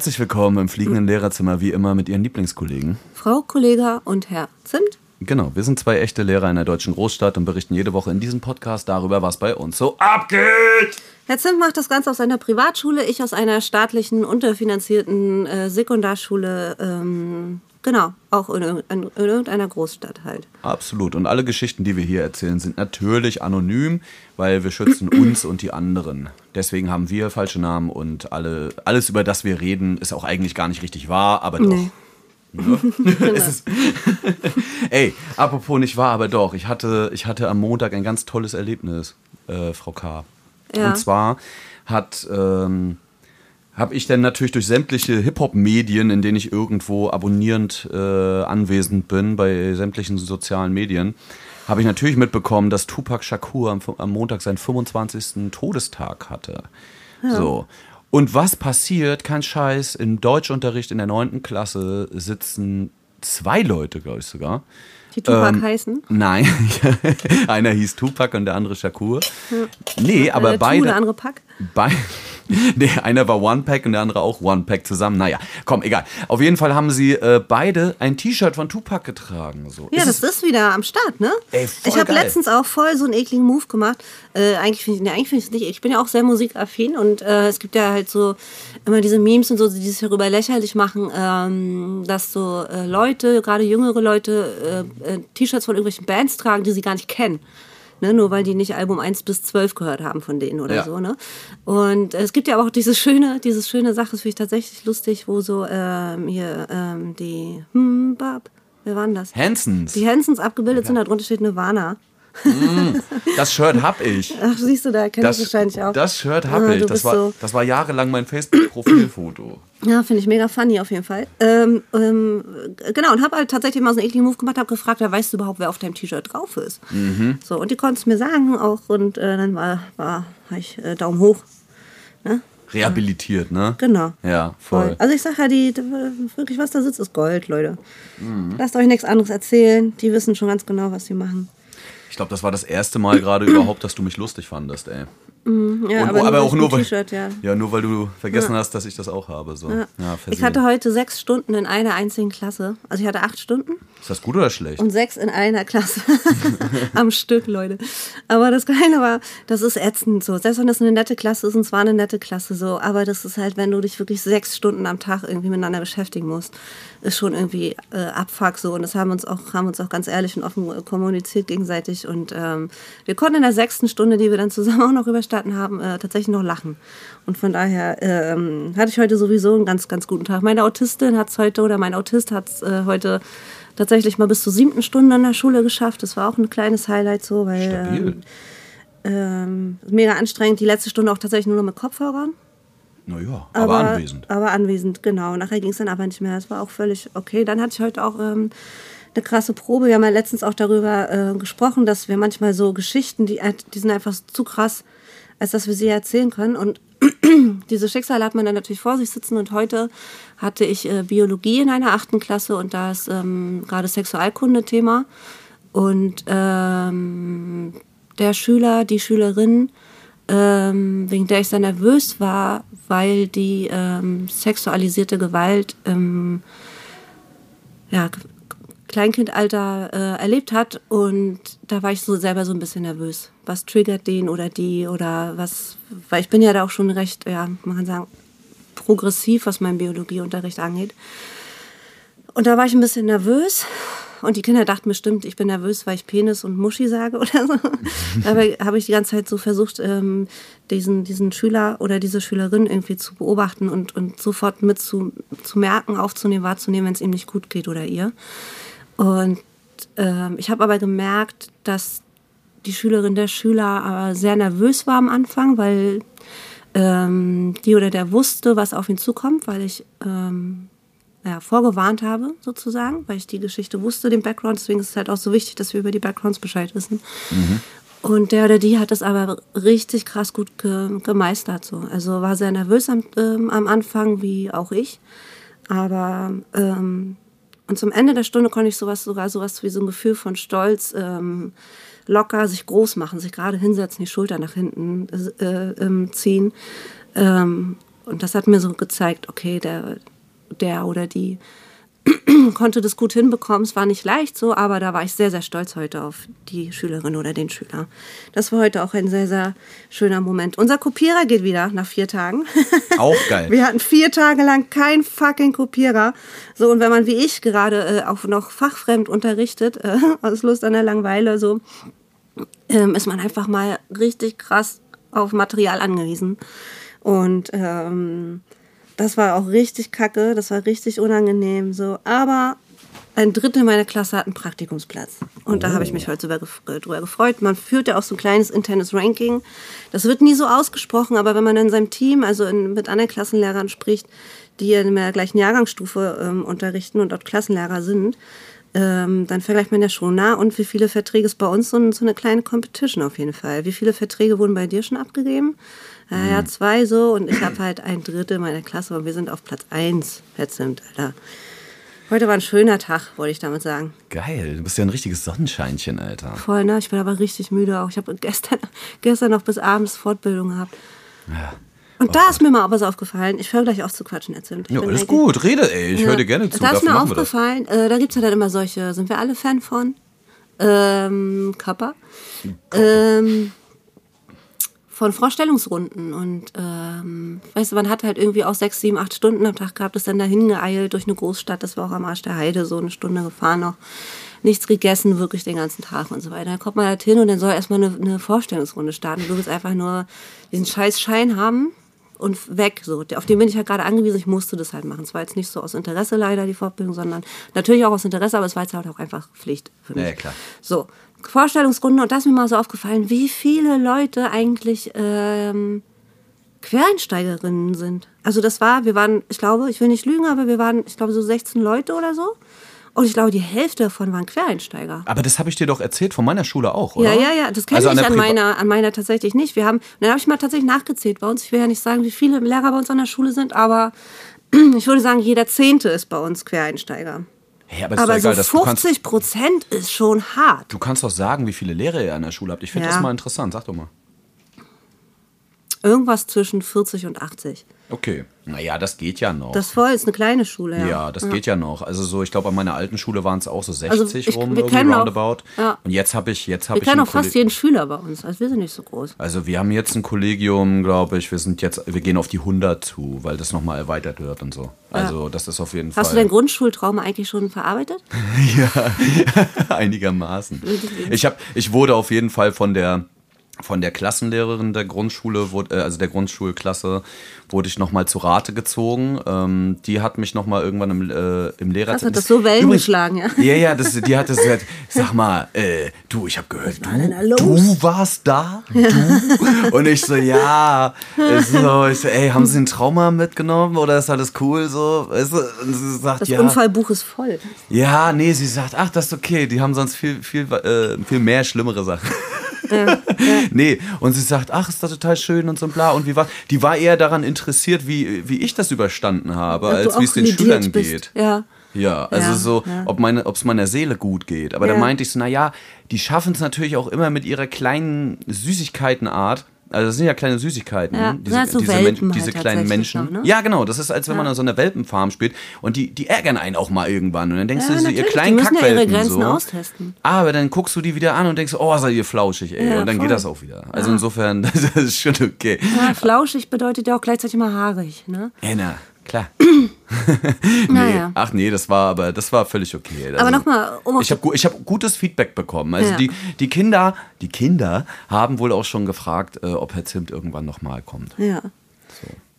Herzlich willkommen im fliegenden Lehrerzimmer, wie immer mit Ihren Lieblingskollegen. Frau Kollega und Herr Zimt. Genau, wir sind zwei echte Lehrer in einer deutschen Großstadt und berichten jede Woche in diesem Podcast darüber, was bei uns so abgeht. Herr Zimt macht das Ganze aus seiner Privatschule, ich aus einer staatlichen, unterfinanzierten äh, Sekundarschule. Ähm, genau, auch in, in, in irgendeiner Großstadt halt. Absolut. Und alle Geschichten, die wir hier erzählen, sind natürlich anonym, weil wir schützen uns und die anderen. Deswegen haben wir falsche Namen und alle, alles, über das wir reden, ist auch eigentlich gar nicht richtig wahr, aber doch. Nee. Ja. ist, ey, apropos nicht wahr, aber doch. Ich hatte, ich hatte am Montag ein ganz tolles Erlebnis, äh, Frau K. Ja. Und zwar hat ähm, habe ich dann natürlich durch sämtliche Hip-Hop-Medien, in denen ich irgendwo abonnierend äh, anwesend bin, bei sämtlichen sozialen Medien, habe ich natürlich mitbekommen, dass Tupac Shakur am, am Montag seinen 25. Todestag hatte. Ja. So. Und was passiert? Kein Scheiß. Im Deutschunterricht in der 9. Klasse sitzen zwei Leute, glaube ich sogar. Die Tupac ähm, heißen? Nein, einer hieß Tupac und der andere Shakur. Ja. Nee, aber äh, beide. Der andere Pack? Be nee, einer war One Pack und der andere auch One Pack zusammen. Naja, komm, egal. Auf jeden Fall haben sie äh, beide ein T-Shirt von Tupac getragen. So. Ja, ist das ist wieder am Start, ne? Ey, ich habe letztens auch voll so einen ekligen Move gemacht. Äh, eigentlich finde ich, nee, find es nicht. Ich bin ja auch sehr musikaffin und äh, es gibt ja halt so immer diese Memes und so, die sich darüber lächerlich machen, ähm, dass so äh, Leute, gerade jüngere Leute, äh, äh, T-Shirts von irgendwelchen Bands tragen, die sie gar nicht kennen. Ne, nur weil die nicht Album 1 bis 12 gehört haben von denen oder ja. so. Ne? Und es gibt ja aber auch diese schöne, diese schöne Sache, das finde ich tatsächlich lustig, wo so ähm, hier ähm, die hm, Bab, wer waren das? Hansons. Die Hansons abgebildet ja. sind, darunter steht Nirvana. Mm, das Shirt hab ich. Ach, siehst du, da kenne ich wahrscheinlich auch. Das Shirt hab ah, ich. Das war, so das war jahrelang mein Facebook-Profilfoto. Ja, finde ich mega funny auf jeden Fall. Ähm, ähm, genau, und habe halt tatsächlich mal so einen ekligen Move gemacht, habe gefragt, ja, weißt du überhaupt, wer auf deinem T-Shirt drauf ist? Mhm. So, und die konnten es mir sagen auch und äh, dann war, war ich äh, Daumen hoch. Ne? Rehabilitiert, ne? Genau. Ja, voll. Also ich sage ja, die, wirklich, was da sitzt, ist Gold, Leute. Mhm. Lasst euch nichts anderes erzählen. Die wissen schon ganz genau, was sie machen. Ich glaube, das war das erste Mal gerade überhaupt, dass du mich lustig fandest, ey. Mhm, ja, und, aber, aber auch nur weil, ja. ja. nur weil du vergessen ja. hast, dass ich das auch habe. So. Ich hatte heute sechs Stunden in einer einzigen Klasse. Also ich hatte acht Stunden. Ist das gut oder schlecht? Und sechs in einer Klasse. Am Stück, Leute. Aber das Geile war, das ist ätzend so. Selbst wenn das eine nette Klasse ist, und zwar eine nette Klasse so, aber das ist halt, wenn du dich wirklich sechs Stunden am Tag irgendwie miteinander beschäftigen musst, ist schon irgendwie äh, Abfuck so. Und das haben uns auch, haben uns auch ganz ehrlich und offen kommuniziert gegenseitig. Und ähm, wir konnten in der sechsten Stunde, die wir dann zusammen auch noch über Starten haben, äh, tatsächlich noch lachen. Und von daher ähm, hatte ich heute sowieso einen ganz, ganz guten Tag. Meine Autistin hat es heute, oder mein Autist hat es äh, heute tatsächlich mal bis zur siebten Stunde in der Schule geschafft. Das war auch ein kleines Highlight so, weil ähm, ähm, mega anstrengend. Die letzte Stunde auch tatsächlich nur noch mit Kopfhörern. Naja, aber, aber anwesend. Aber anwesend, genau. Nachher ging es dann aber nicht mehr. Das war auch völlig okay. Dann hatte ich heute auch ähm, eine krasse Probe. Wir haben ja letztens auch darüber äh, gesprochen, dass wir manchmal so Geschichten, die, die sind einfach zu krass, als dass wir sie erzählen können. Und diese Schicksale hat man dann natürlich vor sich sitzen. Und heute hatte ich äh, Biologie in einer achten Klasse und da ist ähm, gerade Sexualkunde Thema. Und ähm, der Schüler, die Schülerin, ähm, wegen der ich sehr nervös war, weil die ähm, sexualisierte Gewalt ähm, ja, Kleinkindalter äh, erlebt hat und da war ich so selber so ein bisschen nervös. Was triggert den oder die oder was, weil ich bin ja da auch schon recht, ja, man kann sagen, progressiv, was meinen Biologieunterricht angeht. Und da war ich ein bisschen nervös und die Kinder dachten bestimmt, ich bin nervös, weil ich Penis und Muschi sage oder so. Dabei habe ich die ganze Zeit so versucht, ähm, diesen, diesen Schüler oder diese Schülerin irgendwie zu beobachten und, und sofort mit zu, zu merken, aufzunehmen, wahrzunehmen, wenn es ihm nicht gut geht oder ihr. Und ähm, ich habe aber gemerkt, dass die Schülerin der Schüler aber sehr nervös war am Anfang, weil ähm, die oder der wusste, was auf ihn zukommt, weil ich ähm, ja, vorgewarnt habe, sozusagen, weil ich die Geschichte wusste, den Background. Deswegen ist es halt auch so wichtig, dass wir über die Backgrounds Bescheid wissen. Mhm. Und der oder die hat das aber richtig krass gut ge gemeistert. So. Also war sehr nervös am, ähm, am Anfang, wie auch ich. Aber ähm, und zum Ende der Stunde konnte ich sowas, sogar sowas wie so ein Gefühl von Stolz, ähm, locker sich groß machen, sich gerade hinsetzen, die Schulter nach hinten äh, ähm, ziehen. Ähm, und das hat mir so gezeigt, okay, der, der oder die konnte das gut hinbekommen. Es war nicht leicht so, aber da war ich sehr, sehr stolz heute auf die Schülerin oder den Schüler. Das war heute auch ein sehr, sehr schöner Moment. Unser Kopierer geht wieder nach vier Tagen. Auch geil. Wir hatten vier Tage lang keinen fucking Kopierer. So, und wenn man wie ich gerade äh, auch noch fachfremd unterrichtet, äh, aus Lust an der Langeweile, so, ähm, ist man einfach mal richtig krass auf Material angewiesen. Und ähm, das war auch richtig kacke, das war richtig unangenehm. So. Aber ein Drittel meiner Klasse hat einen Praktikumsplatz. Und da habe ich mich heute drüber gefreut. Man führt ja auch so ein kleines internes Ranking. Das wird nie so ausgesprochen, aber wenn man in seinem Team, also in, mit anderen Klassenlehrern spricht, die in der gleichen Jahrgangsstufe ähm, unterrichten und dort Klassenlehrer sind, ähm, dann vergleicht man ja schon, na, und wie viele Verträge ist bei uns so, so eine kleine Competition auf jeden Fall. Wie viele Verträge wurden bei dir schon abgegeben? Ja, ja, zwei so und ich habe halt ein Drittel meiner Klasse und wir sind auf Platz eins verzimmt, Alter. Heute war ein schöner Tag, wollte ich damit sagen. Geil, du bist ja ein richtiges Sonnenscheinchen, Alter. Voll, ne? Ich bin aber richtig müde auch. Ich habe gestern, gestern noch bis abends Fortbildung gehabt. Ja. Und da ist mir mal was aufgefallen. Ich höre gleich auf zu quatschen, erzählt. Ich Ja, alles gut, rede, ey. Ich Ja. höre dir gerne zu. Da ist mir aufgefallen, äh, da gibt es ja dann immer solche, sind wir alle Fan von? Ähm, Kappa. Ähm, von Vorstellungsrunden. Und ähm, weißt du, man hat halt irgendwie auch sechs, sieben, acht Stunden am Tag gehabt, ist dann dahin geeilt durch eine Großstadt. Das war auch am Arsch der Heide, so eine Stunde gefahren noch. Nichts gegessen, wirklich den ganzen Tag und so weiter. Dann kommt man halt hin und dann soll erstmal eine, eine Vorstellungsrunde starten. Du willst einfach nur diesen scheiß Schein haben und weg. So. Auf den bin ich halt gerade angewiesen, ich musste das halt machen. Es war jetzt nicht so aus Interesse leider, die Fortbildung, sondern natürlich auch aus Interesse, aber es war jetzt halt auch einfach Pflicht für mich. Ja, klar. So, Vorstellungsrunde und da ist mir mal so aufgefallen, wie viele Leute eigentlich ähm, Quereinsteigerinnen sind. Also das war, wir waren, ich glaube, ich will nicht lügen, aber wir waren, ich glaube, so 16 Leute oder so. Und ich glaube, die Hälfte davon waren Quereinsteiger. Aber das habe ich dir doch erzählt von meiner Schule auch, oder? Ja, ja, ja, das kenne Also an ich an Priva- meiner, an meiner tatsächlich nicht. Wir haben, dann habe ich mal tatsächlich nachgezählt bei uns. Ich will ja nicht sagen, wie viele Lehrer bei uns an der Schule sind, aber ich würde sagen, jeder Zehnte ist bei uns Quereinsteiger. Hey, aber Aber egal, so kannst, 50 Prozent ist schon hart. du kannst doch sagen, wie viele Lehrer ihr an der Schule habt. Ich finde Ja. das mal interessant. Sag doch mal. Irgendwas zwischen 40 und 80. Okay. Naja, das geht ja noch. Das voll ist eine kleine Schule, ja. ja, das geht ja noch. Also so, ich glaube, an meiner alten Schule waren es auch so 60 Also ich- rum, wir irgendwie kennen auch- roundabout. ja. Und jetzt habe ich, jetzt habe Wir ich kennen ein auch fast jeden Schüler bei uns. Also wir sind nicht so groß. Also wir haben jetzt ein Kollegium, glaube ich. Wir sind jetzt, wir gehen auf die 100 zu, weil das nochmal erweitert wird und so. Also das ist auf jeden Hast du Fall. dein Grundschultrauma eigentlich schon verarbeitet? Einigermaßen. Ich, hab, ich wurde auf jeden Fall von der, von der Klassenlehrerin der Grundschule, wurde, äh, also der Grundschulklasse, wurde ich nochmal zu Rate gezogen. Ähm, die hat mich nochmal irgendwann im, äh, im Lehrer... Hast du das so Wellen Übrigens- geschlagen, ja? Ja, ja, das, die hat das gesagt, sag mal, äh, du, ich habe gehört, du, du warst da? Du? Und ich so, ja. Ich so, ich so, ey, haben Sie ein Trauma mitgenommen oder ist alles cool so? Weißt du? Und sie sagt, Das ja. Unfallbuch ist voll. Ja, nee, sie sagt, ach, das ist okay, die haben sonst viel, viel, äh, viel mehr schlimmere Sachen. nee, und sie sagt, ach, ist das total schön und so und bla. Und wie war, die war eher daran interessiert, wie, wie ich das überstanden habe, du als wie es den Schülern bist. geht. Ja. Ja, also Ja, so, ja. ob meine, ob es meiner Seele gut geht. Aber Ja. da meinte ich so, naja, die schaffen es natürlich auch immer mit ihrer kleinen Süßigkeitenart. Also das sind ja kleine Süßigkeiten, Ja, diese, ja, so diese, Welpen Men- diese halt kleinen tatsächlich Menschen. auch, ne? Ja, genau, das ist, als wenn man an so einer Welpenfarm spielt und die, die ärgern einen auch mal irgendwann. Und dann denkst Ja, du, so, ihr kleinen die müssen ja ihre Kackwelpen Grenzen so. austesten. Aber dann guckst du die wieder an und denkst, oh, seid ihr flauschig, ey. Und dann voll. geht das auch wieder. Also insofern, das ist schon okay. Ja, flauschig bedeutet ja auch gleichzeitig mal haarig, ne? Ja, na, klar. Naja. Ach nee, das war aber das war völlig okay. Also, Aber nochmal, um ich habe ich hab gutes Feedback bekommen. Also Ja. die, die Kinder, die Kinder haben wohl auch schon gefragt, äh, ob Herr Zimt irgendwann nochmal kommt. Ja.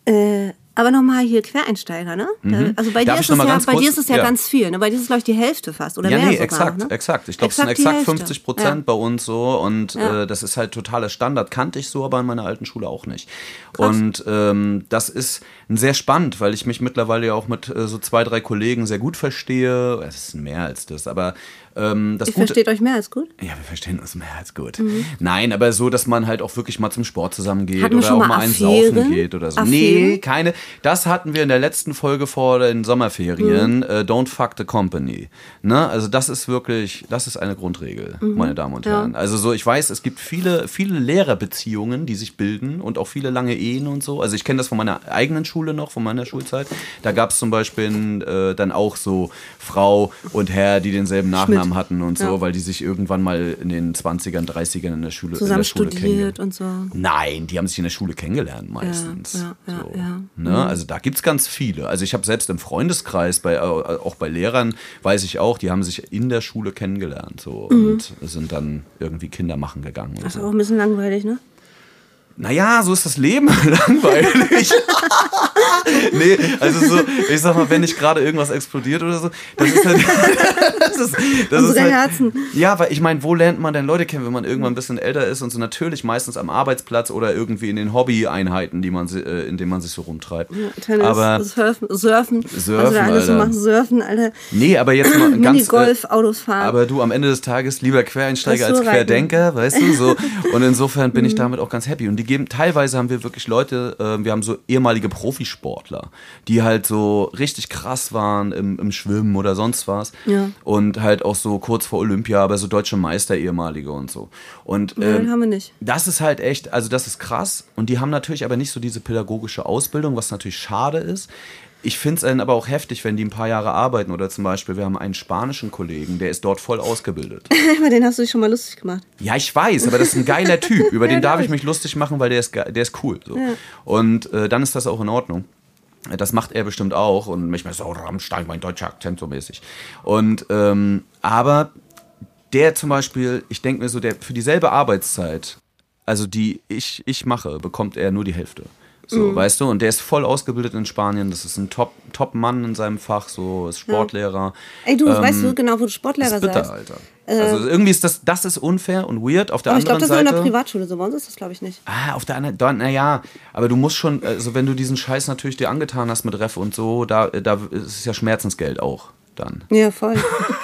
Äh, aber nochmal hier Quereinsteiger, ne? Also bei Mhm. Dir, ist es ja, ganz bei dir ist es ja, ja. ganz viel, ne? Bei dir ist es, glaube ich, die Hälfte fast. Oder ja, mehr nee, sogar, exakt, ne? exakt. Ich glaube, es sind exakt Hälfte. 50 Prozent bei uns so und Ja. äh, das ist halt totaler Standard. Kannte ich so, aber in meiner alten Schule auch nicht. Und ähm, das ist sehr spannend, weil ich mich mittlerweile ja auch mit äh, so zwei, drei Kollegen sehr gut verstehe. Es ist mehr als das, aber ähm, das Ihr Gute, versteht euch mehr als gut? Ja, wir verstehen uns mehr als gut. Nein, aber so, dass man halt auch wirklich mal zum Sport zusammengeht Hatten wir oder auch mal mal einen Affären? saufen geht oder so. Affären? Nee, keine. Das hatten wir in der letzten Folge vor den Sommerferien. Mhm. Äh, don't fuck the company. Ne? Also das ist wirklich, das ist eine Grundregel, mhm. meine Damen und Herren. Ja. Also so, ich weiß, es gibt viele, viele Lehrerbeziehungen, die sich bilden und auch viele lange Ehen und so. Also ich kenne das von meiner eigenen Schule noch, von meiner Schulzeit. Da gab es zum Beispiel äh, dann auch so Frau und Herr, die denselben Nachnamen Schmidt. hatten und so, ja. weil die sich irgendwann mal in den 20ern, 30ern in der Schule, Zusammen in der Schule studiert und so. Nein, die haben sich in der Schule kennengelernt meistens. Ja, ja, so, ne? Mhm. Also da gibt es ganz viele. Also ich habe selbst im Freundeskreis, bei, auch bei Lehrern, weiß ich auch, die haben sich in der Schule kennengelernt so, mhm. und sind dann irgendwie Kinder machen gegangen. Das ist auch ein bisschen langweilig, ne? Naja, so ist das Leben langweilig. nee, also so, ich sag mal, wenn nicht gerade irgendwas explodiert oder so, das ist halt. das ist, das Unsere halt, Herzen. Ja, weil ich meine, wo lernt man denn Leute kennen, wenn man irgendwann ein bisschen älter ist und so natürlich meistens am Arbeitsplatz oder irgendwie in den Hobby-Einheiten, die man, äh, in denen man sich so rumtreibt. Ja, Tennis, aber Surfen, Surfen, Surfen was wir alles so machen, Surfen, Alter. Nee, aber jetzt mal ganz. Minigolf, äh, Autos fahren. Aber du, am Ende des Tages lieber Quereinsteiger als Querdenker, weißt du, so. Und insofern bin ich mhm. damit auch ganz happy. Und die geben, teilweise haben wir wirklich Leute, äh, wir haben so ehemalige Profisportler, die halt so richtig krass waren im, im Schwimmen oder sonst was. Ja. Und halt auch so kurz vor Olympia, aber so deutsche Meister, ehemalige und so. Und ähm, haben wir nicht. Das ist halt echt, also das ist krass. Und die haben natürlich aber nicht so diese pädagogische Ausbildung, was natürlich schade ist. Ich finde es dann aber auch heftig, wenn die ein paar Jahre arbeiten. Oder zum Beispiel, wir haben einen spanischen Kollegen, der ist dort voll ausgebildet. Über den hast du dich schon mal lustig gemacht. Ja, ich weiß, aber das ist ein geiler Typ. Über ja, den darf ich mich lustig machen, weil der ist, der ist cool. So. Ja. Und äh, dann ist das auch in Ordnung. Das macht er bestimmt auch. Und manchmal so, Rammstein, mein deutscher Akzent so mäßig. Und, ähm, aber der zum Beispiel, ich denke mir so, der für dieselbe Arbeitszeit, also die ich, ich mache, bekommt er nur die Hälfte. So, mhm. weißt du? Und der ist voll ausgebildet in Spanien. Das ist ein Top-Mann in seinem Fach, so ist Sportlehrer. Ey, du, ähm, weißt du genau, wo du Sportlehrer ist bitter, sagst? Alter. Äh, also irgendwie ist das, das ist unfair und weird. Auf der aber anderen Seite. Ich glaube, das ist in der Privatschule so. Bei uns ist das, glaube ich, nicht. Ah, auf der anderen, naja, aber du musst schon, also wenn du diesen Scheiß natürlich dir angetan hast mit Ref und so, da, da ist es ja Schmerzensgeld auch dann. Ja, voll.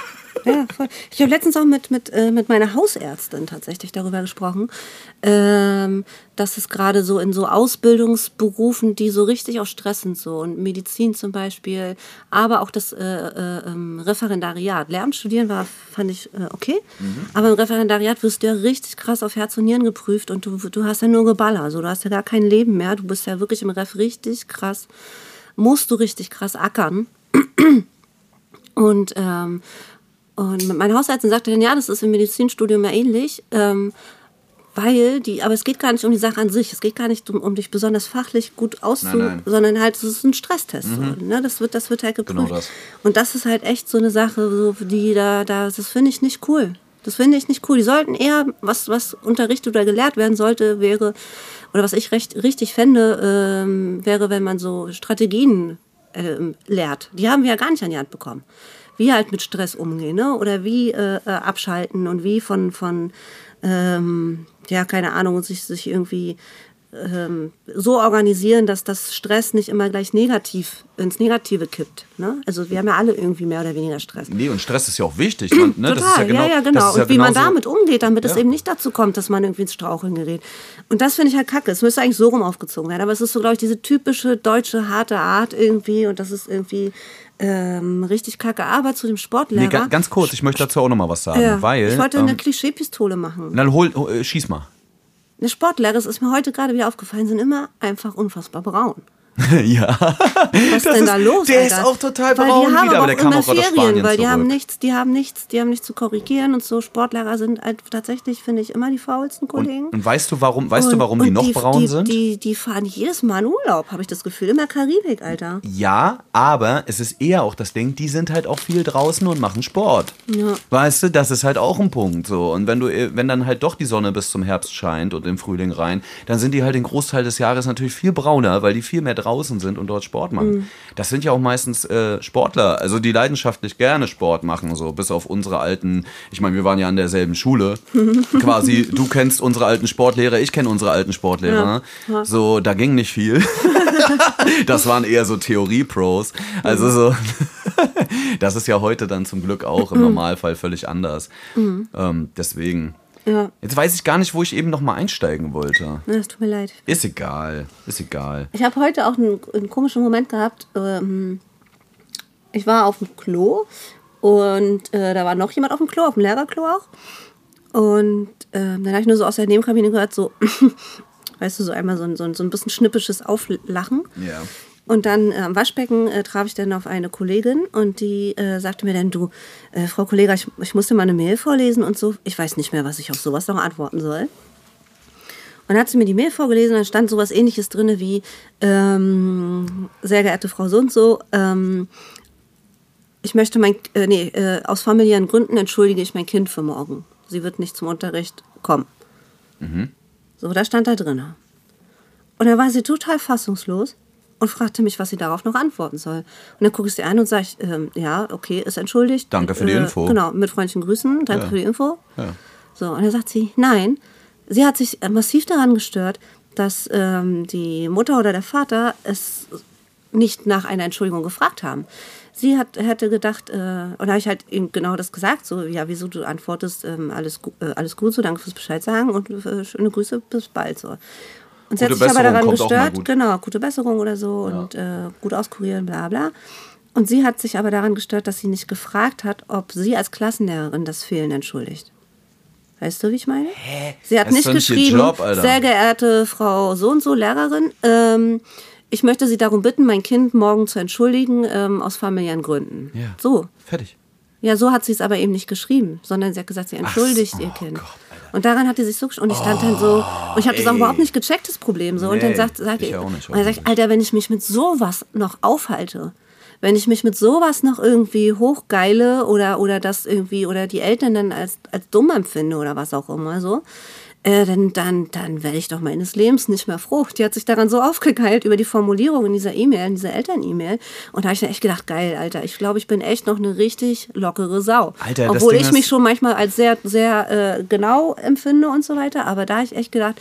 Ja, voll. Ich habe letztens auch mit, mit, äh, mit meiner Hausärztin tatsächlich darüber gesprochen, ähm, dass es gerade so in so Ausbildungsberufen, die so richtig auch stressend so und Medizin zum Beispiel, aber auch das äh, äh, ähm, Referendariat. Lehramt studieren war, fand ich äh, okay, mhm. aber im Referendariat wirst du ja richtig krass auf Herz und Nieren geprüft und du, du hast ja nur Geballer, also du hast ja gar kein Leben mehr, du bist ja wirklich im Ref richtig krass, musst du richtig krass ackern. Und ähm, und mein Hausärztin sagte dann, ja, das ist im Medizinstudium ja ähnlich, ähm, weil die, aber es geht gar nicht um die Sache an sich, es geht gar nicht um, um dich besonders fachlich gut auszu, sondern halt, es ist ein Stresstest. Mhm. So, ne? Das wird, das wird halt geprüft. Genau das. Und das ist halt echt so eine Sache, so, die da, da, das finde ich nicht cool. Das finde ich nicht cool. Die sollten eher, was, was unterrichtet oder gelehrt werden sollte, wäre, oder was ich recht, richtig fände, ähm, wäre, wenn man so Strategien ähm, lehrt. Die haben wir ja gar nicht an die Hand bekommen wie halt mit Stress umgehen ne? oder wie äh, äh, abschalten und wie von, von ähm, ja, keine Ahnung, sich, sich irgendwie ähm, so organisieren, dass das Stress nicht immer gleich negativ ins Negative kippt. Ne? Also wir haben ja alle irgendwie mehr oder weniger Stress. Nee, und Stress ist ja auch wichtig. Man, ne? Total, ja, genau, ja, ja, genau. und ja wie man damit umgeht, damit ja. es eben nicht dazu kommt, dass man irgendwie ins Straucheln gerät. Und das finde ich halt kacke. Es müsste eigentlich so rum aufgezogen werden. Aber es ist so, glaube ich, diese typische deutsche harte Art irgendwie. Und das ist irgendwie ähm, richtig kacke Arbeit zu dem Sportlehrer. Nee, ganz, kurz, ich möchte dazu auch noch mal was sagen, ja, weil ich wollte ähm, eine Klischeepistole machen. Dann hol, hol äh, schieß mal. Eine Sportlehrer, das ist mir heute gerade wieder aufgefallen, sind immer einfach unfassbar braun. ja. Was ist denn da los? Der Alter? ist auch total braun wieder, aber, der kam auch Ferien, aus Spanien weil die zurück. haben nichts, die haben nichts, die haben nichts zu korrigieren und so. Sportlehrer sind halt tatsächlich, finde ich, immer die faulsten Kollegen. Und, und weißt du, warum, weißt und, du, warum die noch die, braun die, sind? Die, die fahren jedes Mal in Urlaub, habe ich das Gefühl. Immer Karibik, Alter. Ja, aber es ist eher auch das Ding, die sind halt auch viel draußen und machen Sport. Ja. Weißt du, das ist halt auch ein Punkt. So. Und wenn du, wenn dann halt doch die Sonne bis zum Herbst scheint und im Frühling rein, dann sind die halt den Großteil des Jahres natürlich viel brauner, weil die viel mehr draußen sind und dort Sport machen. Mhm. Das sind ja auch meistens äh, Sportler, also die leidenschaftlich gerne Sport machen, so bis auf unsere alten, ich meine, wir waren ja an derselben Schule, quasi, du kennst unsere alten Sportlehrer, ich kenne unsere alten Sportlehrer, ja. So, da ging nicht viel. das waren eher so Theorie-Pros, also so, das ist ja heute dann zum Glück auch im mhm. Normalfall völlig anders. Mhm. Ähm, deswegen... Ja. Jetzt weiß ich gar nicht, wo ich eben noch mal einsteigen wollte. Na, Es tut mir leid. Ist egal, ist egal. Ich habe heute auch einen, einen komischen Moment gehabt. Ähm, ich war auf dem Klo und äh, da war noch jemand auf dem Klo, auf dem Lehrerklo auch. Und ähm, dann habe ich nur so aus der Nebenkabine gehört, so, weißt du, so einmal so ein, so ein, so ein bisschen schnippisches Auflachen. Ja. Und dann äh, am Waschbecken äh, traf ich dann auf eine Kollegin und die äh, sagte mir dann, du, äh, Frau Kollegin, ich, ich musste mal eine Mail vorlesen und so. Ich weiß nicht mehr, was ich auf sowas noch antworten soll. Und dann hat sie mir die Mail vorgelesen, dann stand sowas ähnliches drin wie, ähm, sehr geehrte Frau so und so, ähm, ich möchte mein, äh, nee, äh, aus familiären Gründen entschuldige ich mein Kind für morgen. Sie wird nicht zum Unterricht kommen. So, da stand da drin. Und dann war sie total fassungslos und fragte mich, was sie darauf noch antworten soll. Und dann gucke ich sie an und sage, ähm, ja, okay, ist entschuldigt. Danke für die Äh, Info. Genau, mit freundlichen Grüßen, danke Ja. für die Info. Ja. So, und dann sagt sie, nein, sie hat sich äh, massiv daran gestört, dass ähm, die Mutter oder der Vater es nicht nach einer Entschuldigung gefragt haben. Sie hat, hätte gedacht, äh, und da habe ich halt eben genau das gesagt, so, ja, wieso du antwortest, ähm, alles, äh, alles gut, so, danke fürs Bescheid sagen und äh, schöne Grüße, bis bald, so. Und sie hat sich aber Besserung daran auch mal gestört, genau, gute Besserung oder so und äh, gut auskurieren, bla bla. Und sie hat sich aber daran gestört, dass sie nicht gefragt hat, ob sie als Klassenlehrerin das Fehlen entschuldigt. Weißt du, wie ich meine? Sie hat Das nicht geschrieben, Job, sehr geehrte Frau so und so Lehrerin, ähm, ich möchte Sie darum bitten, mein Kind morgen zu entschuldigen ähm, aus familiären Gründen. Ja. So. Fertig. Ja, so hat sie es aber eben nicht geschrieben, sondern sie hat gesagt, sie entschuldigt so, ihr oh Kind. Gott. Und daran hat sie sich so und ich stand dann so und ich habe das auch ey. überhaupt nicht gecheckt das Problem so und dann Nee, sagt sagt ich ihr- auch nicht, und dann sag ich, Alter, wenn ich mich mit sowas noch aufhalte, wenn ich mich mit sowas noch irgendwie hochgeile oder oder das irgendwie oder die Eltern dann als als dumm empfinde oder was auch immer so, äh, dann, dann, dann werde ich doch meines Lebens nicht mehr froh. Die hat sich daran so aufgegeilt über die Formulierung in dieser E-Mail, in dieser Eltern-E-Mail. Und da habe ich dann echt gedacht, geil, Alter, ich glaube, ich bin echt noch eine richtig lockere Sau. Alter, Obwohl ich mich schon manchmal als sehr, sehr äh, genau empfinde und so weiter. Aber da habe ich echt gedacht,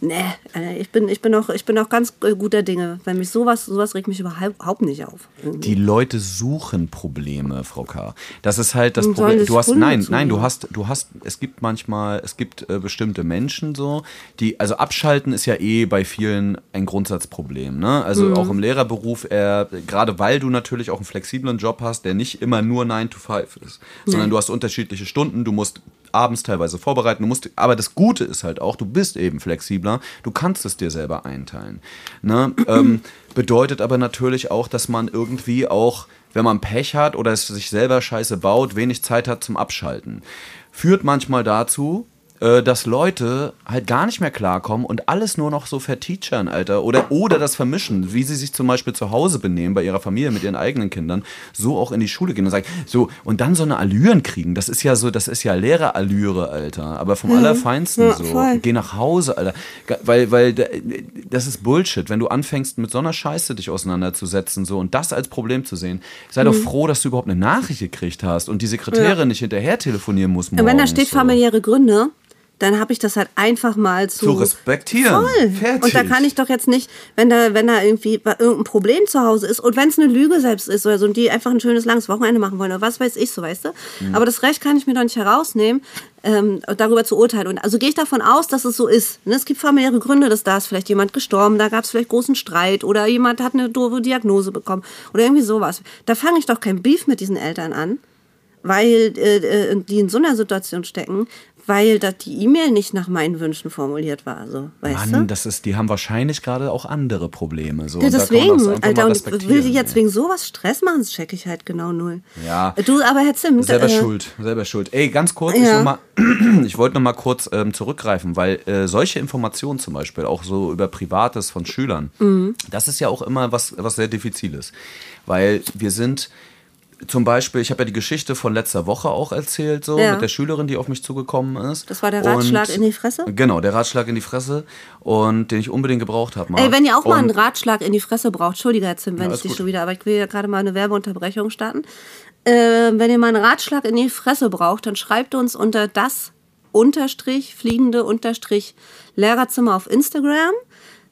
nee, äh, ich bin, ich bin noch, ich bin noch ganz äh, guter Dinge. Wenn mich sowas, sowas regt mich überhaupt nicht auf. irgendwie. Die Leute suchen Probleme, Frau K. Das ist halt das sollen Problem. Du hast nein, nein, du hast, du hast. Es gibt manchmal, es gibt äh, bestimmte Menschen so, die, also abschalten ist ja eh bei vielen ein Grundsatzproblem. Ne? Also Mhm. auch im Lehrerberuf, äh, gerade weil du natürlich auch einen flexiblen Job hast, der nicht immer nur 9 to 5 ist, sondern du hast unterschiedliche Stunden. Du musst abends teilweise vorbereiten. Du musst, aber das Gute ist halt auch, du bist eben flexibler. Du kannst es dir selber einteilen. Ne? ähm, bedeutet aber natürlich auch, dass man irgendwie auch, wenn man Pech hat oder es sich selber scheiße baut, wenig Zeit hat zum Abschalten. Führt manchmal dazu, äh, dass Leute halt gar nicht mehr klarkommen und alles nur noch so verteachern, Alter. Oder, oder das vermischen, wie sie sich zum Beispiel zu Hause benehmen, bei ihrer Familie, mit ihren eigenen Kindern, so auch in die Schule gehen und sagen, so, und dann so eine Allüren kriegen. Das ist ja so, das ist ja Lehrerallüre, Alter. Aber vom Allerfeinsten Ja, so. voll. Geh nach Hause, Alter. Weil, weil da- das ist Bullshit. Wenn du anfängst, mit so einer Scheiße dich auseinanderzusetzen, so und das als Problem zu sehen, sei Mhm. doch froh, dass du überhaupt eine Nachricht gekriegt hast und die Sekretärin nicht hinterher telefonieren muss. Und wenn da morgens, steht so. familiäre Gründe, dann habe ich das halt einfach mal zu, Zu respektieren. Voll. Fertig. Und da kann ich doch jetzt nicht, wenn da, wenn da irgendwie irgendein Problem zu Hause ist und wenn es eine Lüge selbst ist oder so und die einfach ein schönes langes Wochenende machen wollen oder was weiß ich so, weißt du. Mhm. Aber das Recht kann ich mir doch nicht herausnehmen, ähm, darüber zu urteilen. Und also gehe ich davon aus, dass es so ist. Ne? Es gibt familiäre Gründe, dass da ist vielleicht jemand gestorben, da gab es vielleicht großen Streit oder jemand hat eine doofe Diagnose bekommen oder irgendwie sowas. Da fange ich doch kein Beef mit diesen Eltern an weil äh, äh, die in so einer Situation stecken, weil da die E-Mail nicht nach meinen Wünschen formuliert war, so, weißt Mann, du? das ist, die haben wahrscheinlich gerade auch andere Probleme. So. Ja, da deswegen, das einfach Alter, und will die jetzt ey. wegen sowas Stress machen, das check ich halt genau null. Ja. Du, aber Herr Zimt, Selber äh, schuld, selber schuld. Ey, ganz kurz, Ja. ich, ich wollte noch mal kurz ähm, zurückgreifen, weil äh, solche Informationen zum Beispiel, auch so über Privates von Schülern, Mhm. das ist ja auch immer was, was sehr Diffiziles. Weil wir sind zum Beispiel, ich habe ja die Geschichte von letzter Woche auch erzählt, so Ja. mit der Schülerin, die auf mich zugekommen ist. Das war der Ratschlag Und- in die Fresse? Genau, der Ratschlag in die Fresse und den ich unbedingt gebraucht habe. Ey, wenn ihr auch mal einen Und- Ratschlag in die Fresse braucht, Entschuldige, Herr Zimt, wenn Ja, ich dich gut. schon wieder, aber ich will ja gerade mal eine Werbeunterbrechung starten. Äh, wenn ihr mal einen Ratschlag in die Fresse braucht, dann schreibt uns unter das unterstrich fliegende unterstrich Lehrerzimmer auf Instagram.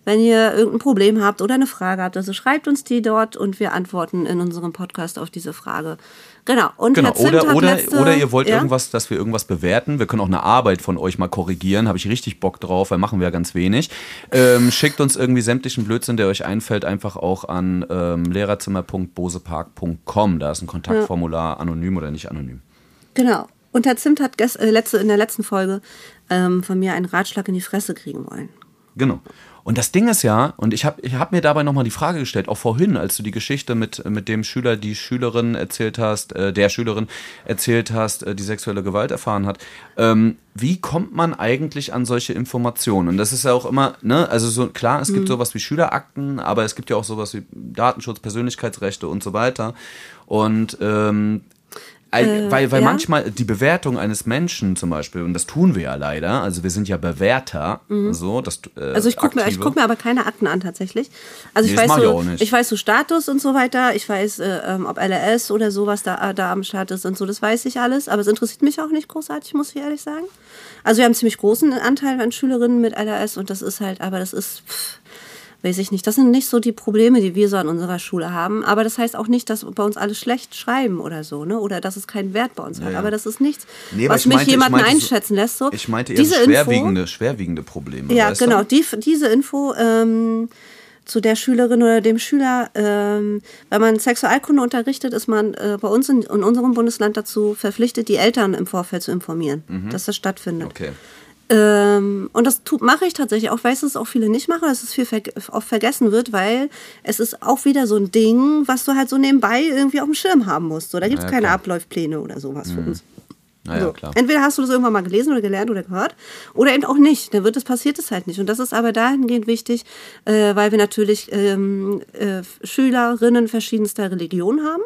Wenn ihr irgendein Problem habt oder eine Frage habt. Also schreibt uns die dort und wir antworten in unserem Podcast auf diese Frage. Genau. Und Genau, oder, oder, letzte, oder ihr wollt ja? irgendwas, dass wir irgendwas bewerten. Wir können auch eine Arbeit von euch mal korrigieren. Habe ich richtig Bock drauf, weil machen wir ja ganz wenig. Ähm, schickt uns irgendwie sämtlichen Blödsinn, der euch einfällt, einfach auch an ähm, lehrerzimmer.bosepark.com. Da ist ein Kontaktformular, anonym oder nicht anonym. Genau. Und Herr Zimt hat äh, letzte, in der letzten Folge ähm, von mir einen Ratschlag in die Fresse kriegen wollen. Genau. Und das Ding ist ja, und ich habe ich hab mir dabei nochmal die Frage gestellt, auch vorhin, als du die Geschichte mit, mit dem Schüler, die Schülerin erzählt hast, äh, der Schülerin erzählt hast, äh, die sexuelle Gewalt erfahren hat. Ähm, wie kommt man eigentlich an solche Informationen? Und das ist ja auch immer, ne, also so klar, es gibt sowas wie Schülerakten, aber es gibt ja auch sowas wie Datenschutz, Persönlichkeitsrechte und so weiter. Und ähm, Äh, weil weil ja. manchmal die Bewertung eines Menschen zum Beispiel, und das tun wir ja leider, also wir sind ja Bewerter, so, das, äh, Mhm. Also ich gucke mir, ich guck mir aber keine Akten an tatsächlich. Also ich Nee, das weiß ich so, nicht. ich weiß so Status und so weiter. Ich weiß, äh, ähm, ob LRS oder sowas da, äh, da am Start ist und so. Das weiß ich alles. Aber es interessiert mich auch nicht großartig, muss ich ehrlich sagen. Also wir haben einen ziemlich großen Anteil an Schülerinnen mit LRS und das ist halt, aber das ist, pff, weiß ich nicht. Das sind nicht so die Probleme, die wir so an unserer Schule haben. Aber das heißt auch nicht, dass bei uns alle schlecht schreiben oder so, ne? Oder dass es keinen Wert bei uns hat. ja. Aber das ist nichts, Nee, was ich mich meinte- jemanden meinte einschätzen lässt. So. Ich meinte eher Diese so Info- schwerwiegende, schwerwiegende Probleme. ja, genau. Die, diese Info ähm, zu der Schülerin oder dem Schüler, ähm, wenn man Sexualkunde unterrichtet, ist man äh, bei uns in, in unserem Bundesland dazu verpflichtet, die Eltern im Vorfeld zu informieren, dass das stattfindet. Mhm. Okay. Ähm, und das mache ich tatsächlich, auch weil es auch viele nicht machen, dass es viel verge oft vergessen wird, weil es ist auch wieder so ein Ding, was du halt so nebenbei irgendwie auf dem Schirm haben musst. So, da gibt es Ja, keine klar. Abläufpläne oder sowas für uns. Naja, So. klar. Entweder hast du das irgendwann mal gelesen oder gelernt oder gehört oder eben auch nicht. Dann wird es passiert es halt nicht. Und das ist aber dahingehend wichtig, äh, weil wir natürlich ähm, äh, Schülerinnen verschiedenster Religionen haben.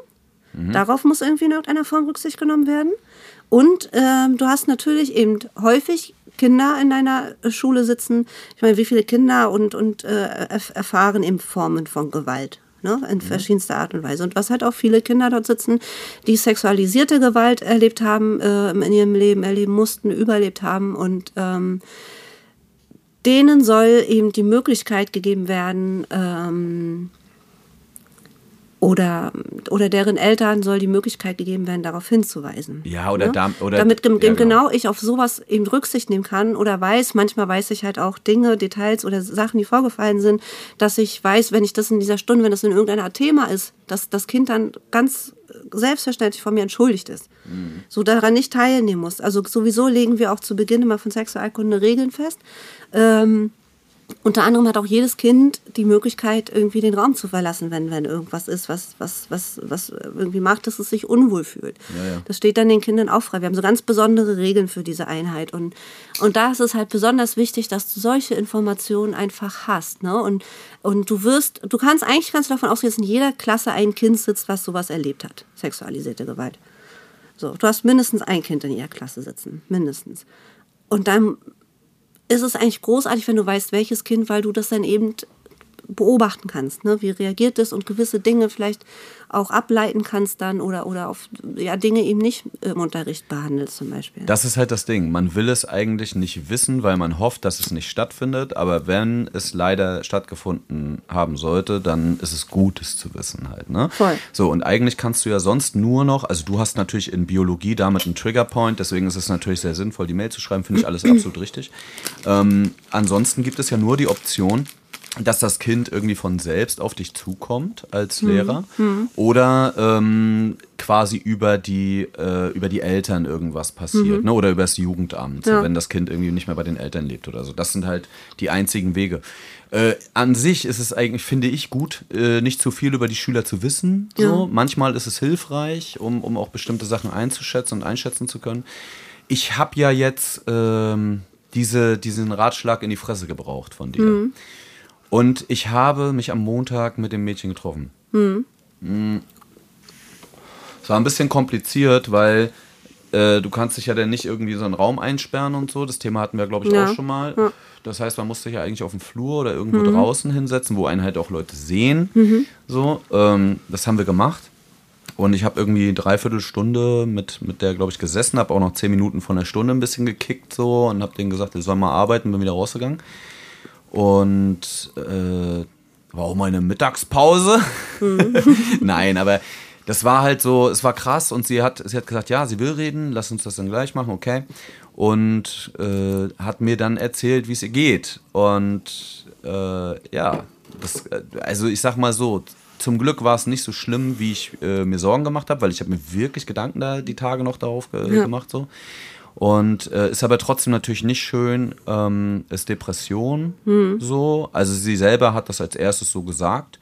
Mhm. Darauf muss irgendwie in irgendeiner Form Rücksicht genommen werden. Und ähm, du hast natürlich eben häufig Kinder in deiner äh, Schule sitzen. Ich meine, wie viele Kinder und, und äh, erf- erfahren eben Formen von Gewalt. Ne, Mhm. in verschiedenster Art und Weise. Und was halt auch viele Kinder dort sitzen, die sexualisierte Gewalt erlebt haben, äh, in ihrem Leben erleben mussten, überlebt haben. Und ähm, denen soll eben die Möglichkeit gegeben werden, ähm, oder, oder deren Eltern soll die Möglichkeit gegeben werden, darauf hinzuweisen. Ja, oder da- oder- damit ja, genau. genau ich auf sowas eben Rücksicht nehmen kann oder weiß, manchmal weiß ich halt auch Dinge, Details oder Sachen, die vorgefallen sind, dass ich weiß, wenn ich das in dieser Stunde, wenn das in irgendeiner Art Thema ist, dass das Kind dann ganz selbstverständlich von mir entschuldigt ist. Mhm. So daran nicht teilnehmen muss. Also sowieso legen wir auch zu Beginn immer von Sexualkunde Regeln fest. Ähm, unter anderem hat auch jedes Kind die Möglichkeit, irgendwie den Raum zu verlassen, wenn, wenn irgendwas ist, was, was, was, was irgendwie macht, dass es sich unwohl fühlt. Ja, ja. Das steht dann den Kindern auch frei. Wir haben so ganz besondere Regeln für diese Einheit. Und, und da ist es halt besonders wichtig, dass du solche Informationen einfach hast. Ne? Und, und du wirst, du kannst eigentlich kannst du davon ausgehen, dass in jeder Klasse ein Kind sitzt, was sowas erlebt hat. Sexualisierte Gewalt. So, du hast mindestens ein Kind in jeder Klasse sitzen. Mindestens. Und dann ist es eigentlich großartig, wenn du weißt, welches Kind, weil du das dann eben beobachten kannst, ne? wie reagiert es und gewisse Dinge vielleicht auch ableiten kannst dann oder, oder auf ja, Dinge eben nicht im Unterricht behandelst zum Beispiel. Das ist halt das Ding. Man will es eigentlich nicht wissen, weil man hofft, dass es nicht stattfindet. Aber wenn es leider stattgefunden haben sollte, dann ist es gut, es zu wissen halt. Ne? Voll. So, und eigentlich kannst du ja sonst nur noch, also du hast natürlich in Biologie damit einen Triggerpoint, deswegen ist es natürlich sehr sinnvoll, die Mail zu schreiben, finde ich alles absolut richtig. Ähm, ansonsten gibt es ja nur die Option, dass das Kind irgendwie von selbst auf dich zukommt als Lehrer oder ähm, quasi über die, äh, über die Eltern irgendwas passiert ne? oder über das Jugendamt, Ja. wenn das Kind irgendwie nicht mehr bei den Eltern lebt oder so. Das sind halt die einzigen Wege. Äh, an sich ist es eigentlich, finde ich, gut, äh, nicht zu viel über die Schüler zu wissen. So. Manchmal ist es hilfreich, um, um auch bestimmte Sachen einzuschätzen und einschätzen zu können. Ich habe ja jetzt ähm, diese, diesen Ratschlag in die Fresse gebraucht von dir. Und ich habe mich am Montag mit dem Mädchen getroffen. Mm. Es war ein bisschen kompliziert, weil äh, du kannst dich ja dann nicht irgendwie so einen Raum einsperren und so. Das Thema hatten wir, glaube ich, Ja. auch schon mal. Das heißt, man muss sich ja eigentlich auf dem Flur oder irgendwo draußen hinsetzen, wo einen halt auch Leute sehen. So, ähm, das haben wir gemacht. Und ich habe irgendwie dreiviertel Stunde mit, mit der, glaube ich, gesessen, habe auch noch zehn Minuten von der Stunde ein bisschen gekickt so und habe denen gesagt, ich soll mal arbeiten, bin wieder rausgegangen. Und äh, war auch meine Mittagspause. Mhm. Nein, aber das war halt so, es war krass und sie hat, sie hat gesagt, ja, sie will reden, lass uns das dann gleich machen, okay. Und äh, hat mir dann erzählt, wie es ihr geht. Und äh, ja, das, äh, also ich sag mal so, zum Glück war es nicht so schlimm, wie ich äh, mir Sorgen gemacht habe, weil ich habe mir wirklich Gedanken da die Tage noch darauf ge ja. gemacht so. Und äh, ist aber trotzdem natürlich nicht schön, ähm, ist Depression mhm. so. Also sie selber hat das als erstes so gesagt.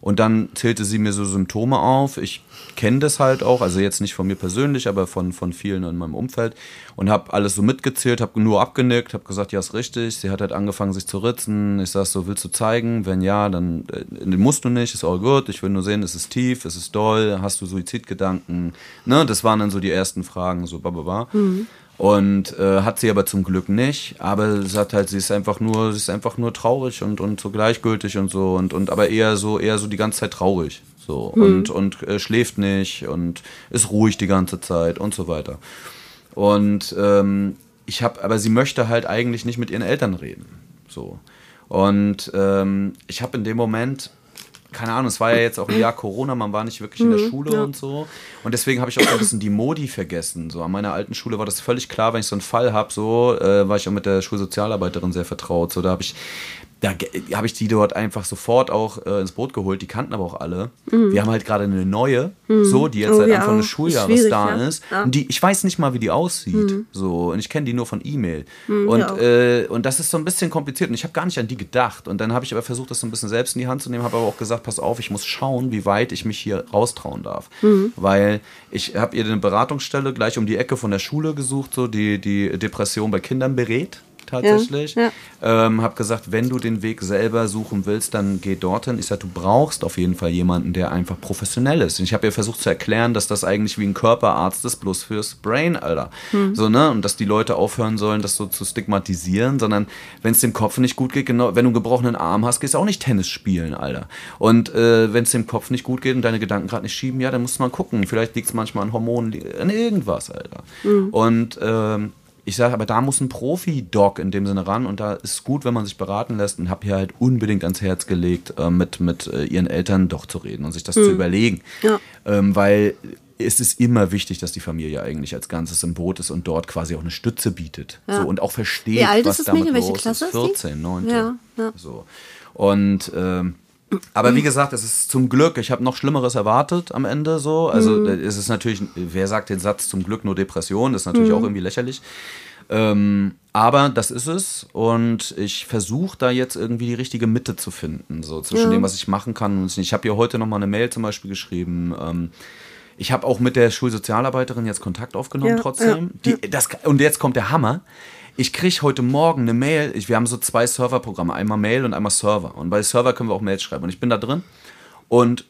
Und dann zählte sie mir so Symptome auf. Ich kenne das halt auch, also jetzt nicht von mir persönlich, aber von, von vielen in meinem Umfeld. Und habe alles so mitgezählt, habe nur abgenickt, habe gesagt, ja, ist richtig. Sie hat halt angefangen, sich zu ritzen. Ich sag so, willst du zeigen? Wenn ja, dann äh, musst du nicht, ist all good. Ich will nur sehen, ist es tief, ist es doll, hast du Suizidgedanken? Ne, das waren dann so die ersten Fragen, so bababa. Mhm. Und äh, hat sie aber zum Glück nicht. Aber sie sagt halt, sie ist einfach nur, sie ist einfach nur traurig und, und so gleichgültig und so und, und aber eher so, eher so die ganze Zeit traurig. So mhm. und, und äh, schläft nicht und ist ruhig die ganze Zeit und so weiter. Und ähm, ich habe, aber sie möchte halt eigentlich nicht mit ihren Eltern reden. So. Und ähm, ich habe in dem Moment keine Ahnung, es war ja jetzt auch ein Jahr Corona, man war nicht wirklich in der mhm, Schule ja. und so. Und deswegen habe ich auch ein bisschen die Modi vergessen. So an meiner alten Schule war das völlig klar, wenn ich so einen Fall habe, so äh, war ich auch mit der Schulsozialarbeiterin sehr vertraut. So da habe ich da habe ich die dort einfach sofort auch äh, ins Boot geholt. Die kannten aber auch alle. Mhm. Wir haben halt gerade eine neue, mhm. so, die jetzt oh, seit ja, Anfang des Schuljahres da ja. ist. Ja. Und die, ich weiß nicht mal, wie die aussieht. Mhm. So, und ich kenne die nur von E-Mail. Mhm, und, äh, und das ist so ein bisschen kompliziert. Und ich habe gar nicht an die gedacht. Und dann habe ich aber versucht, das so ein bisschen selbst in die Hand zu nehmen, habe aber auch gesagt, pass auf, ich muss schauen, wie weit ich mich hier raustrauen darf. Mhm. Weil ich habe ihr eine Beratungsstelle gleich um die Ecke von der Schule gesucht, so die die Depression bei Kindern berät tatsächlich. Ja, ja. Ähm, habe gesagt, wenn du den Weg selber suchen willst, dann geh dorthin. Ich sage, du brauchst auf jeden Fall jemanden, der einfach professionell ist. Und ich habe ihr versucht zu erklären, dass das eigentlich wie ein Körperarzt ist, bloß fürs Brain, Alter. Hm. So, ne? Und dass die Leute aufhören sollen, das so zu stigmatisieren, sondern wenn es dem Kopf nicht gut geht, genau, wenn du einen gebrochenen Arm hast, gehst du auch nicht Tennis spielen, Alter. Und äh, wenn es dem Kopf nicht gut geht und deine Gedanken gerade nicht schieben, ja, dann musst du mal gucken. Vielleicht liegt es manchmal an Hormonen, an irgendwas, Alter. Hm. Und ähm, ich sage, aber da muss ein Profi-Doc in dem Sinne ran und da ist es gut, wenn man sich beraten lässt und habe hier halt unbedingt ans Herz gelegt, äh, mit, mit äh, ihren Eltern doch zu reden und sich das mhm. zu überlegen. Ja. Ähm, weil es ist immer wichtig, dass die Familie eigentlich als Ganzes im Boot ist und dort quasi auch eine Stütze bietet. Ja. So, und auch versteht, Wie alt was ist damit Welche los Klasse ist. 14, 19. Ja, ja. So. Und ähm, aber wie gesagt, es ist zum Glück, ich habe noch Schlimmeres erwartet am Ende so. Also mhm. es ist natürlich, wer sagt den Satz zum Glück nur Depression, das ist natürlich mhm. auch irgendwie lächerlich. Ähm, aber das ist es und ich versuche da jetzt irgendwie die richtige Mitte zu finden, so zwischen ja. dem, was ich machen kann. Und ich habe ihr heute noch mal eine Mail zum Beispiel geschrieben. Ähm, ich habe auch mit der Schulsozialarbeiterin jetzt Kontakt aufgenommen ja, trotzdem. Ja, die, das, und jetzt kommt der Hammer. Ich kriege heute Morgen eine Mail. Ich, wir haben so zwei Serverprogramme, einmal Mail und einmal Server. Und bei Server können wir auch Mails schreiben. Und ich bin da drin und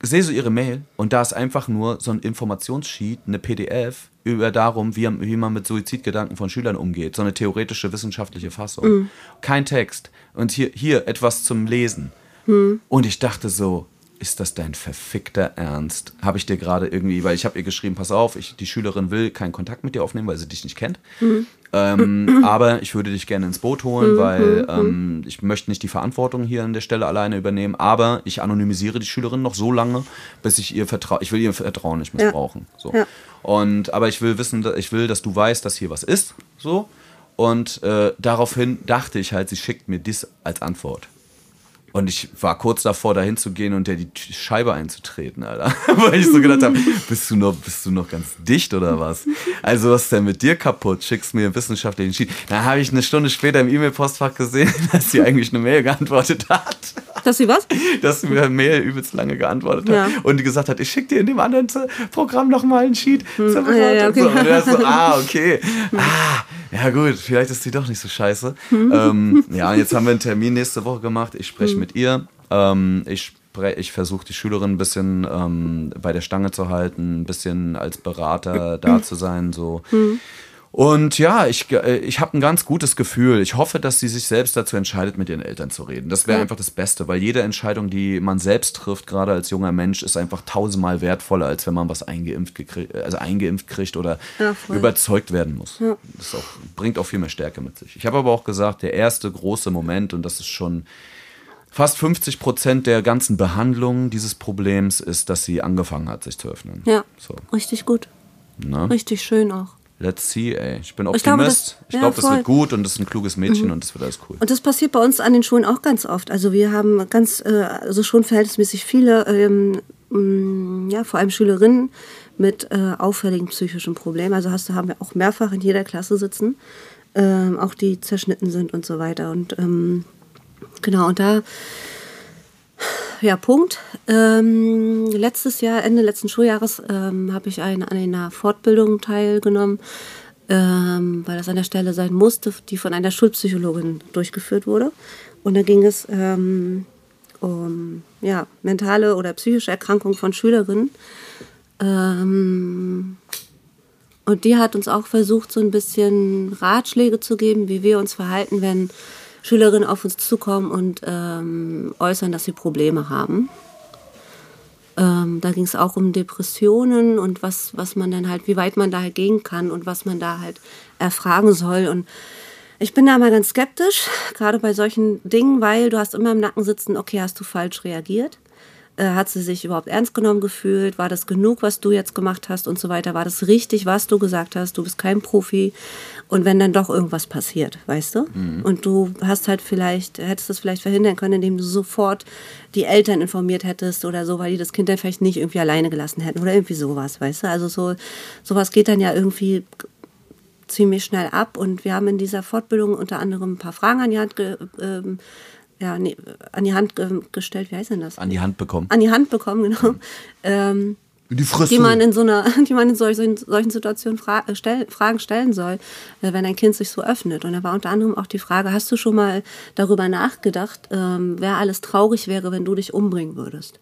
sehe so ihre Mail und da ist einfach nur so ein Informationssheet, eine PDF über darum, wie, wie man mit Suizidgedanken von Schülern umgeht. So eine theoretische wissenschaftliche Fassung. Mhm. Kein Text. Und hier, hier etwas zum Lesen. Mhm. Und ich dachte so, ist das dein verfickter Ernst? Habe ich dir gerade irgendwie, weil ich habe ihr geschrieben, pass auf, ich, die Schülerin will keinen Kontakt mit dir aufnehmen, weil sie dich nicht kennt. Mhm. Ähm, aber ich würde dich gerne ins Boot holen, mhm. weil mhm. ähm, ich möchte nicht die Verantwortung hier an der Stelle alleine übernehmen. Aber ich anonymisiere die Schülerin noch so lange, bis ich ihr Vertrauen, ich will ihr Vertrauen nicht missbrauchen. Ja. So. Ja. Und aber ich will wissen, ich will, dass du weißt, dass hier was ist. So. Und äh, daraufhin dachte ich halt, sie schickt mir dies als Antwort. Und ich war kurz davor, dahin zu gehen und der die Scheibe einzutreten, Alter. Weil ich so gedacht habe, bist du noch, bist du noch ganz dicht oder was? Also was ist denn mit dir kaputt? Schickst mir einen wissenschaftlichen Sheet. Dann habe ich eine Stunde später im E-Mail-Postfach gesehen, dass sie eigentlich eine Mail geantwortet hat. Dass sie was? Dass sie mir eine Mail übelst lange geantwortet hat. Ja. Und die gesagt hat, ich schicke dir in dem anderen Programm nochmal einen Sheet hm. Ja, ja, okay. Und er so, ah, okay. Hm. Ah, ja gut, vielleicht ist sie doch nicht so scheiße. Hm. ähm, ja, jetzt haben wir einen Termin nächste Woche gemacht. Ich spreche hm. mit ihr. Ähm, ich ich versuche die Schülerin ein bisschen ähm, bei der Stange zu halten, ein bisschen als Berater da zu sein. So. Und ja, ich, äh, ich habe ein ganz gutes Gefühl. Ich hoffe, dass sie sich selbst dazu entscheidet, mit ihren Eltern zu reden. Das wäre Ja. einfach das Beste, weil jede Entscheidung, die man selbst trifft, gerade als junger Mensch, ist einfach tausendmal wertvoller, als wenn man was eingeimpft, gekriegt, also eingeimpft kriegt oder Ja, überzeugt werden muss. Das ist auch, bringt auch viel mehr Stärke mit sich. Ich habe aber auch gesagt, der erste große Moment, und das ist schon fast 50 Prozent der ganzen Behandlung dieses Problems, ist, dass sie angefangen hat, sich zu öffnen. Ja, So, richtig gut. ne? Richtig schön auch. Let's see, ey. Ich bin Ich glaube, Optimist. das- Ich ja, glaube, das. Mhm. wird gut und das ist ein kluges Mädchen und das wird alles cool. Und das passiert bei uns an den Schulen auch ganz oft. Also wir haben ganz, äh, also schon verhältnismäßig viele, ähm, mh, ja, vor allem Schülerinnen mit äh, auffälligen psychischen Problemen. Also hast du, haben wir auch mehrfach in jeder Klasse sitzen, ähm, auch die zerschnitten sind und so weiter. Und ähm, genau, und da, ja, Punkt. Ähm, letztes Jahr, Ende letzten Schuljahres, ähm, habe ich ein, an einer Fortbildung teilgenommen, ähm, weil das an der Stelle sein musste, die von einer Schulpsychologin durchgeführt wurde. Und da ging es ähm, um ja, mentale oder psychische Erkrankungen von Schülerinnen. Ähm, und die hat uns auch versucht, so ein bisschen Ratschläge zu geben, wie wir uns verhalten, wenn Schülerinnen auf uns zukommen und ähm, äußern, dass sie Probleme haben. Ähm, da ging es auch um Depressionen und was, was man dann halt, wie weit man da gehen kann und was man da halt erfragen soll. Und ich bin da mal ganz skeptisch, gerade bei solchen Dingen, weil du hast immer im Nacken sitzen, okay, hast du falsch reagiert? Äh, hat sie sich überhaupt ernst genommen gefühlt? War das genug, was du jetzt gemacht hast und so weiter? War das richtig, was du gesagt hast? Du bist kein Profi. Und wenn dann doch irgendwas passiert, weißt du? Und du hast halt vielleicht, hättest das vielleicht verhindern können, indem du sofort die Eltern informiert hättest oder so, weil die das Kind dann vielleicht nicht irgendwie alleine gelassen hätten oder irgendwie sowas, weißt du? Also so, sowas geht dann ja irgendwie ziemlich schnell ab. Und wir haben in dieser Fortbildung unter anderem ein paar Fragen an die Hand, ge, ähm, ja, nee, an die Hand ge gestellt. Wie heißt denn das? An die Hand bekommen. An die Hand bekommen, genau. Ähm, Die die man in so einer, die man in solchen, solchen Situationen fra äh, stell, Fragen stellen soll, äh, wenn ein Kind sich so öffnet. Und da war unter anderem auch die Frage: Hast du schon mal darüber nachgedacht, ähm, wer alles traurig wäre, wenn du dich umbringen würdest?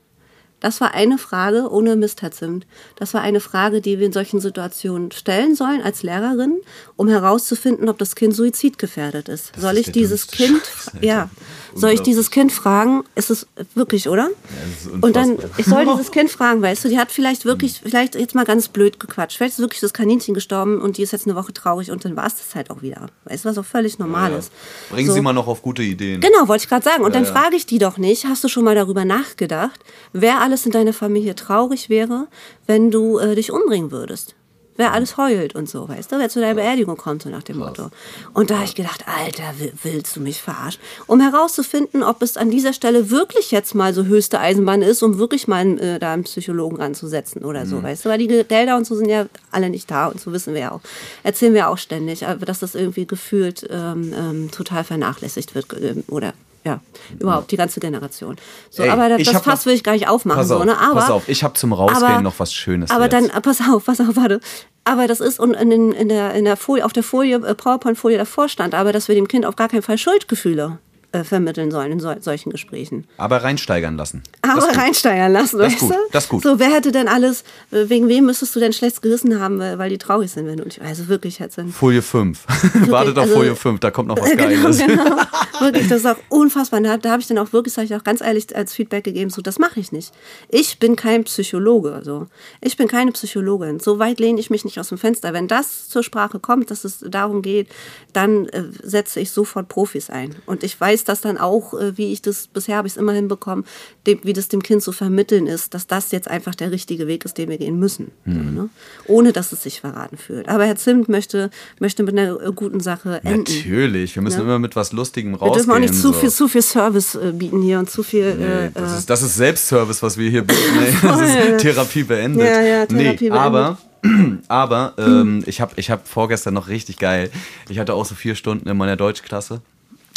Das war eine Frage ohne Mist, Herr Zimt. Das war eine Frage, die wir in solchen Situationen stellen sollen als Lehrerin, um herauszufinden, ob das Kind suizidgefährdet ist. Das soll ist ich dieses Kind, Scheiß, Alter. ja, soll ich dieses Kind fragen? Ist es wirklich, oder? das ist Und dann, ich soll dieses Kind fragen, weißt du, die hat vielleicht wirklich, vielleicht jetzt mal ganz blöd gequatscht. Vielleicht ist wirklich das Kaninchen gestorben und die ist jetzt eine Woche traurig und dann war es das halt auch wieder. Weißt du, was auch völlig normal ist. Bringen So. Sie mal noch auf gute Ideen. Genau, wollte ich gerade sagen. Und dann ja. frage ich die doch nicht, hast du schon mal darüber nachgedacht, wer alles in deiner Familie traurig wäre, wenn du äh, dich umbringen würdest? Wer alles heult und so, weißt du, wer zu deiner Beerdigung kommt, so nach dem Motto. Und da habe ich gedacht, Alter, will- willst du mich verarschen? Um herauszufinden, ob es an dieser Stelle wirklich jetzt mal so höchste Eisenbahn ist, um wirklich mal äh, da einen Psychologen ranzusetzen oder Mhm. so, weißt du. Weil die Gelder und so sind ja alle nicht da und so wissen wir ja auch. Erzählen wir auch ständig, aber dass das irgendwie gefühlt ähm, ähm, total vernachlässigt wird oder ja, überhaupt die ganze Generation. So, Ey, aber das, das Fass will ich gar nicht aufmachen. Pass auf, so, ne? aber, pass auf, ich habe zum Rausgehen aber- noch was Schönes. Aber jetzt. dann, äh, pass auf, pass auf, warte. Aber das ist und in, in der, in der Folie, auf der Folie, äh, PowerPoint-Folie davor stand, aber dass wir dem Kind auf gar keinen Fall Schuldgefühle äh, vermitteln sollen in sol solchen Gesprächen. Aber reinsteigern lassen. Aber reinsteigern lassen, Das weißt gut, du? das ist gut. So, wer hätte denn alles, äh, wegen wem müsstest du denn schlechtes Gewissen haben, weil die traurig sind, wenn du nicht, also wirklich jetzt sind. Folie 5. Wartet auf also- Folie 5, da kommt noch was Genau, Geiles. genau. Wirklich, das ist auch unfassbar. Da, da habe ich dann auch wirklich, sage ich auch ganz ehrlich als Feedback gegeben, so, das mache ich nicht. Ich bin kein Psychologe. So. Ich bin keine Psychologin. So weit lehne ich mich nicht aus dem Fenster. Wenn das zur Sprache kommt, dass es darum geht, dann äh, setze ich sofort Profis ein. Und ich weiß das dann auch, äh, wie ich das, bisher habe ich es immer hinbekommen, dem, wie das dem Kind zu vermitteln ist, dass das jetzt einfach der richtige Weg ist, den wir gehen müssen. So, ne? Ohne, dass es sich verraten fühlt. Aber Herr Zimt möchte, möchte mit einer äh, guten Sache enden. Natürlich, wir müssen Ja. immer mit was Lustigem Wir rausgehen. dürfen auch nicht zu so. viel, zu viel Service äh, bieten hier und zu viel. Nee, äh, das, ist, das ist Selbstservice, was wir hier bieten. Das ist Therapie beendet. Ja, ja, Therapie nee, beendet. aber, aber ähm, ich habe ich hab vorgestern noch richtig geil. Ich hatte auch so vier Stunden in meiner Deutschklasse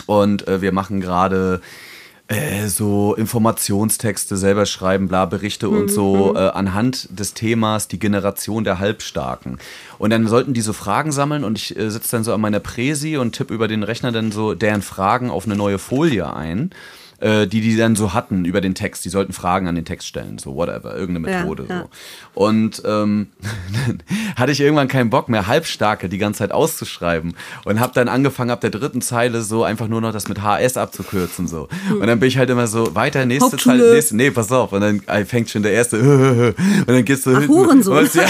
und äh, wir machen gerade äh, so Informationstexte selber schreiben, bla, Berichte und Mhm, so äh, anhand des Themas die Generation der Halbstarken. Und dann sollten die so Fragen sammeln und ich äh, sitze dann so an meiner Präsi und tippe über den Rechner dann so deren Fragen auf eine neue Folie ein. Äh, die die dann so hatten über den Text. Die sollten Fragen an den Text stellen, so whatever, irgendeine Ja, Methode. ja. So. Und ähm, dann hatte ich irgendwann keinen Bock mehr, Halbstarke die ganze Zeit auszuschreiben und habe dann angefangen, ab der dritten Zeile so einfach nur noch das mit HS abzukürzen. so. Und dann bin ich halt immer so, weiter, nächste Hauptschule. Zeile, nächste, nee, pass auf. Und dann äh, fängt schon der erste und dann gehst du hinten. Hurensohn. und ja, Dann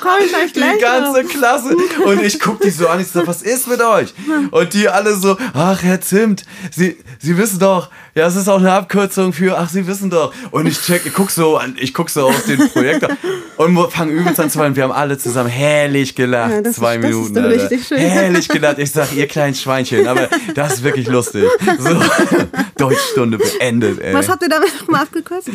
komm ich gleich gleich. die ganze. Klasse. Und ich guck die so an, ich so, was ist mit euch? Und die alle so, ach, Herr Zimt, Sie, Sie wissen doch, ja, es ist auch eine Abkürzung für, ach, Sie wissen doch. Und ich check, ich guck so an, ich guck so auf den Projektor und fange übelst an zu weinen. Wir haben alle zusammen herrlich gelacht. Ja, das zwei ist- das ist Minuten. doch Alter. richtig schön. Herrlich gelacht. Ich sag, ihr kleinen Schweinchen, aber das ist wirklich lustig. So, Deutschstunde beendet, ey. Was habt ihr damit nochmal abgekürzt?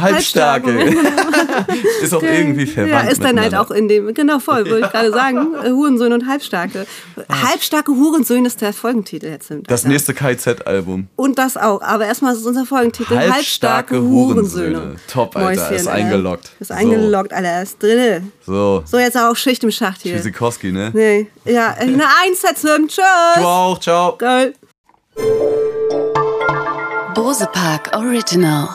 Halbstarke. ist auch irgendwie verwandt. Ja, ist dann halt auch in dem, genau voll, wollte ich gerade sagen, Hurensöhne und Halbstarke. Halbstarke Hurensöhne ist der Folgentitel jetzt. Das nächste KZ-Album. Und das auch, aber erstmal ist unser Folgentitel Halbstarke Halbstarke Hurensöhne. Hurensöhne. Top, Alter, ist Alter. eingeloggt. Ist So. eingeloggt, Alter, ist drin. So, So, jetzt auch Schicht im Schacht hier. Tschüssikowski, ne? Nee, ja, eine Eins setzen, tschüss. Du auch, ciao. Geil. Bose Park Original.